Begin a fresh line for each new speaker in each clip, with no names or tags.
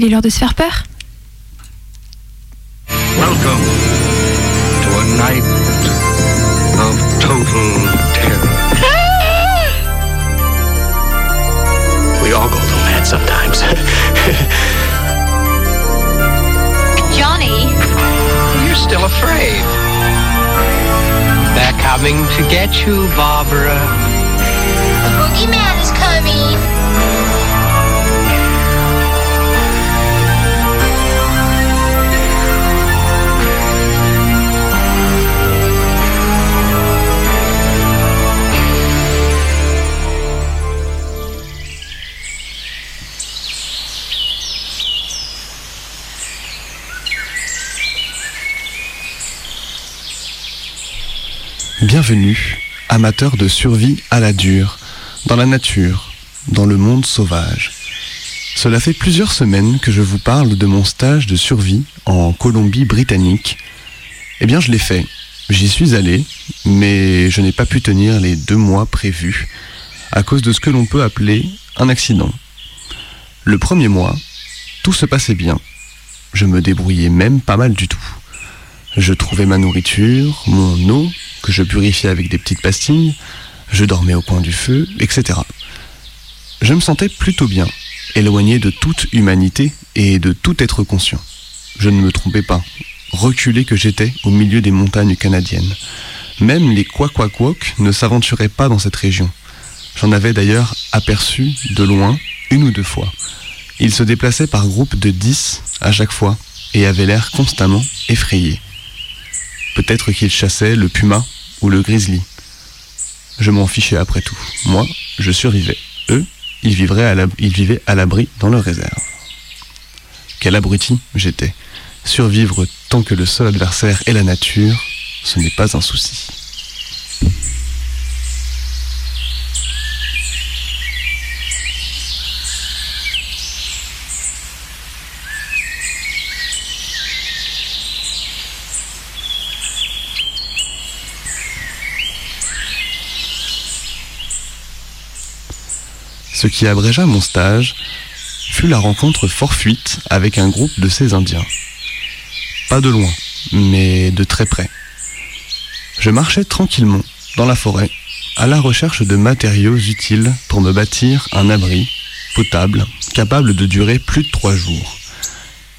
Il est l'heure de se faire peur.
Welcome to a night of total terror. we all go a little mad sometimes.
Johnny,
You're still afraid. They're coming to get you, Barbara.
the boogeyman is coming.
Bienvenue, amateurs de survie à la dure, dans la nature, dans le monde sauvage. Cela fait plusieurs semaines que je vous parle de mon stage de survie en Colombie-Britannique. Eh bien, je l'ai fait. J'y suis allé, mais je n'ai pas pu tenir les deux mois prévus à cause de ce que l'on peut appeler un accident. Le premier mois, tout se passait bien. Je me débrouillais même pas mal du tout. Je trouvais ma nourriture, mon eau, que je purifiais avec des petites pastilles, je dormais au coin du feu, etc. Je me sentais plutôt bien, éloigné de toute humanité et de tout être conscient. Je ne me trompais pas, reculé que j'étais au milieu des montagnes canadiennes. Même les Kwakwakwok ne s'aventuraient pas dans cette région. J'en avais d'ailleurs aperçu de loin une ou deux fois. Ils se déplaçaient par groupes de dix à chaque fois et avaient l'air constamment effrayés. Peut-être qu'ils chassaient le puma ou le grizzly. Je m'en fichais après tout. Moi, je survivais. Eux, ils, ils vivaient à l'abri dans leur réserve. Quel abruti j'étais. Survivre tant que le seul adversaire est la nature, ce n'est pas un souci. Ce qui abrégea mon stage fut la rencontre fortuite avec un groupe de ces Indiens. Pas de loin, mais de très près. Je marchais tranquillement dans la forêt à la recherche de matériaux utiles pour me bâtir un abri potable capable de durer plus de trois jours.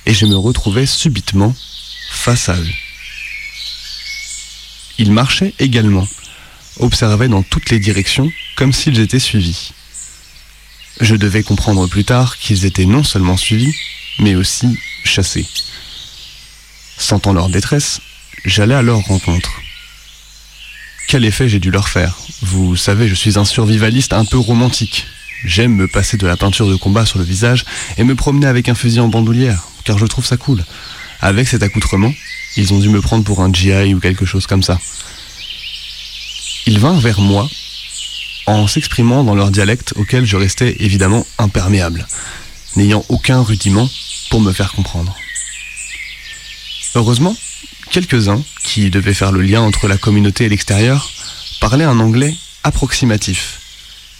Et je me retrouvais subitement face à eux. Ils marchaient également, observaient dans toutes les directions comme s'ils étaient suivis. Je devais comprendre plus tard qu'ils étaient non seulement suivis, mais aussi chassés. Sentant leur détresse, j'allais à leur rencontre. Quel effet j'ai dû leur faire? Vous savez, je suis un survivaliste un peu romantique. J'aime me passer de la peinture de combat sur le visage et me promener avec un fusil en bandoulière, car je trouve ça cool. Avec cet accoutrement, ils ont dû me prendre pour un GI ou quelque chose comme ça. Ils vinrent vers moi en s'exprimant dans leur dialecte auquel je restais évidemment imperméable, n'ayant aucun rudiment pour me faire comprendre. Heureusement, quelques-uns, qui devaient faire le lien entre la communauté et l'extérieur, parlaient un anglais approximatif,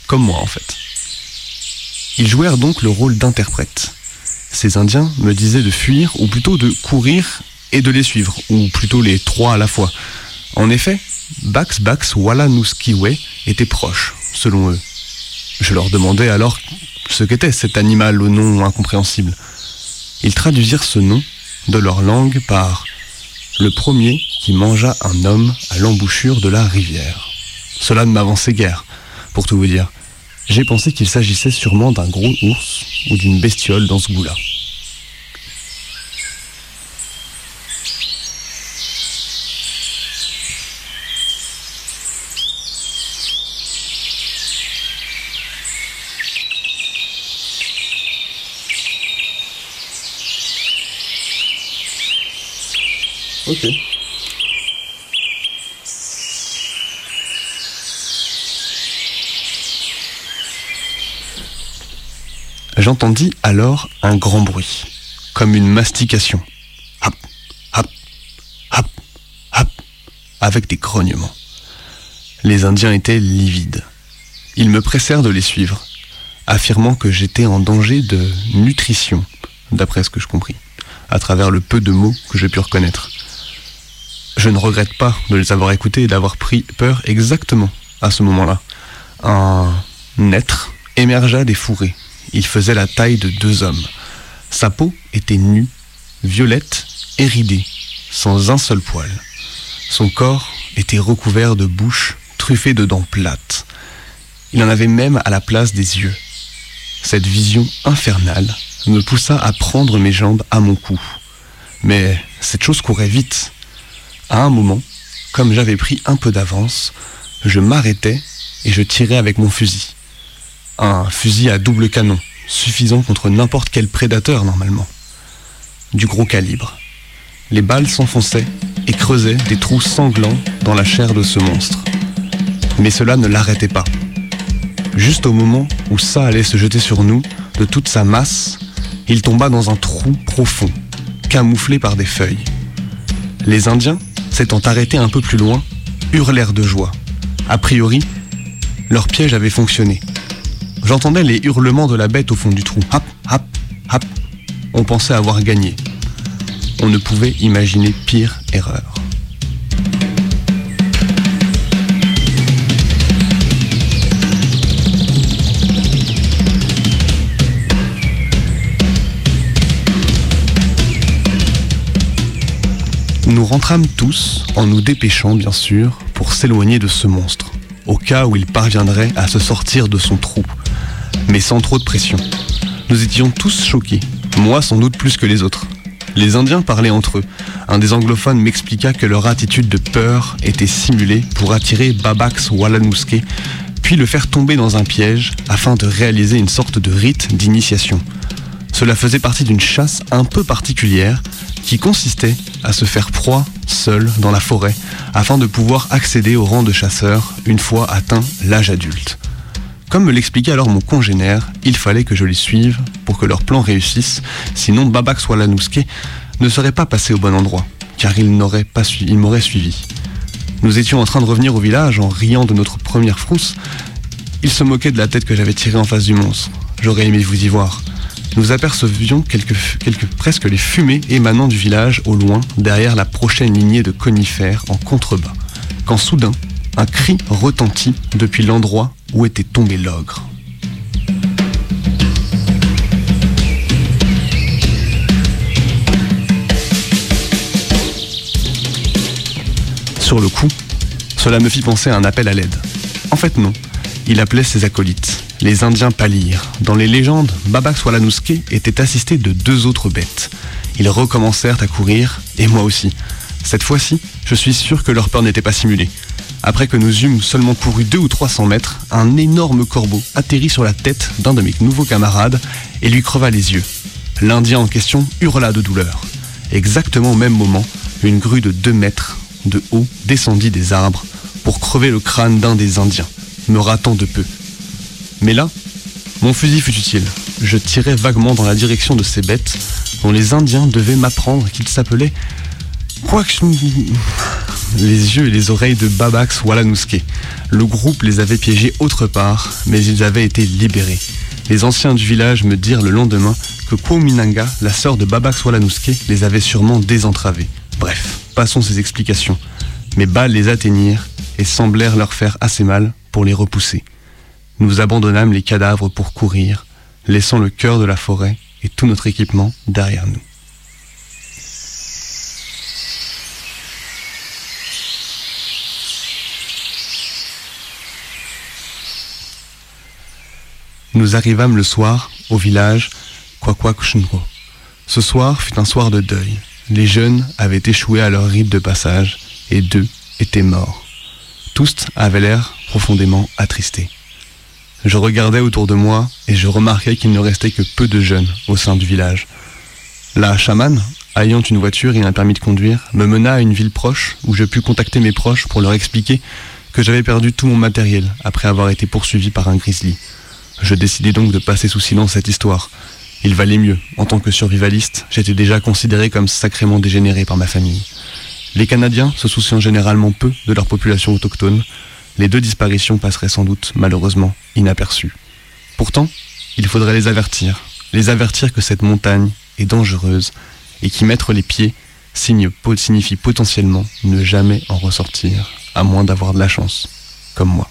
comme moi en fait. Ils jouèrent donc le rôle d'interprète. Ces Indiens me disaient de fuir, ou plutôt de courir et de les suivre, ou plutôt les trois à la fois. En effet, Bax Bax Wallanuskiwe était proche, selon eux. Je leur demandais alors ce qu'était cet animal au nom incompréhensible. Ils traduisirent ce nom de leur langue par le premier qui mangea un homme à l'embouchure de la rivière. Cela ne m'avançait guère, pour tout vous dire. J'ai pensé qu'il s'agissait sûrement d'un gros ours ou d'une bestiole dans ce goût-là. J'entendis alors un grand bruit, comme une mastication. Hop, hop, hop, hop, avec des grognements. Les Indiens étaient livides. Ils me pressèrent de les suivre, affirmant que j'étais en danger de nutrition, d'après ce que je compris, à travers le peu de mots que j'ai pu reconnaître. Je ne regrette pas de les avoir écoutés et d'avoir pris peur exactement à ce moment-là. Un être émergea des fourrés. Il faisait la taille de deux hommes. Sa peau était nue, violette et ridée, sans un seul poil. Son corps était recouvert de bouches truffées de dents plates. Il en avait même à la place des yeux. Cette vision infernale me poussa à prendre mes jambes à mon cou. Mais cette chose courait vite. À un moment, comme j'avais pris un peu d'avance, je m'arrêtais et je tirais avec mon fusil. Un fusil à double canon, suffisant contre n'importe quel prédateur normalement. Du gros calibre. Les balles s'enfonçaient et creusaient des trous sanglants dans la chair de ce monstre. Mais cela ne l'arrêtait pas. Juste au moment où ça allait se jeter sur nous, de toute sa masse, il tomba dans un trou profond, camouflé par des feuilles. Les Indiens, s'étant arrêtés un peu plus loin, hurlèrent de joie. A priori, leur piège avait fonctionné. J'entendais les hurlements de la bête au fond du trou. Hap, hap, hap. On pensait avoir gagné. On ne pouvait imaginer pire erreur. Nous rentrâmes tous, en nous dépêchant bien sûr, pour s'éloigner de ce monstre, au cas où il parviendrait à se sortir de son trou, mais sans trop de pression. Nous étions tous choqués, moi sans doute plus que les autres. Les Indiens parlaient entre eux. Un des anglophones m'expliqua que leur attitude de peur était simulée pour attirer Babax Walanouske, puis le faire tomber dans un piège afin de réaliser une sorte de rite d'initiation. Cela faisait partie d'une chasse un peu particulière qui consistait à se faire proie seul dans la forêt afin de pouvoir accéder au rang de chasseur une fois atteint l'âge adulte. Comme me l'expliquait alors mon congénère, il fallait que je les suive pour que leur plan réussisse, sinon Babax Walanouske ne serait pas passé au bon endroit, car il n'aurait pas suivi, il m'aurait suivi. Nous étions en train de revenir au village en riant de notre première frousse. Il se moquait de la tête que j'avais tirée en face du monstre. J'aurais aimé vous y voir. Nous apercevions quelques, presque les fumées émanant du village au loin, derrière la prochaine lignée de conifères en contrebas, quand soudain, un cri retentit depuis l'endroit où était tombé l'ogre. Sur le coup, cela me fit penser à un appel à l'aide. En fait non, il appelait ses acolytes. Les Indiens pâlirent. Dans les légendes, Babax Walanouske était assisté de deux autres bêtes. Ils recommencèrent à courir, et moi aussi. Cette fois-ci, je suis sûr que leur peur n'était pas simulée. Après que nous eûmes seulement couru deux ou trois cents mètres, un énorme corbeau atterrit sur la tête d'un de mes nouveaux camarades et lui creva les yeux. L'Indien en question hurla de douleur. Exactement au même moment, une grue de deux mètres de haut descendit des arbres pour crever le crâne d'un des Indiens, me ratant de peu. Mais là, mon fusil fut utile. Je tirais vaguement dans la direction de ces bêtes dont les Indiens devaient m'apprendre qu'ils s'appelaient les yeux et les oreilles de Babax Walanouske. Le groupe les avait piégés autre part, mais ils avaient été libérés. Les anciens du village me dirent le lendemain que Kouminanga, la sœur de Babax Walanouske, les avait sûrement désentravés. Bref, passons ces explications. Mes balles les atteignirent et semblèrent leur faire assez mal pour les repousser. Nous abandonnâmes les cadavres pour courir, laissant le cœur de la forêt et tout notre équipement derrière nous. Nous arrivâmes le soir au village Kwakwakushinro. Ce soir fut un soir de deuil. Les jeunes avaient échoué à leur rite de passage et deux étaient morts. Tous avaient l'air profondément attristés. Je regardais autour de moi et je remarquais qu'il ne restait que peu de jeunes au sein du village. La chamane, ayant une voiture et un permis de conduire, me mena à une ville proche où je pus contacter mes proches pour leur expliquer que j'avais perdu tout mon matériel après avoir été poursuivi par un grizzly. Je décidai donc de passer sous silence cette histoire. Il valait mieux. En tant que survivaliste, j'étais déjà considéré comme sacrément dégénéré par ma famille. Les Canadiens se souciant généralement peu de leur population autochtone, les deux disparitions passeraient sans doute, malheureusement, inaperçues. Pourtant, il faudrait les avertir, les avertir que cette montagne et dangereuse, et qui mettre les pieds signe, signifie potentiellement ne jamais en ressortir, à moins d'avoir de la chance, comme moi.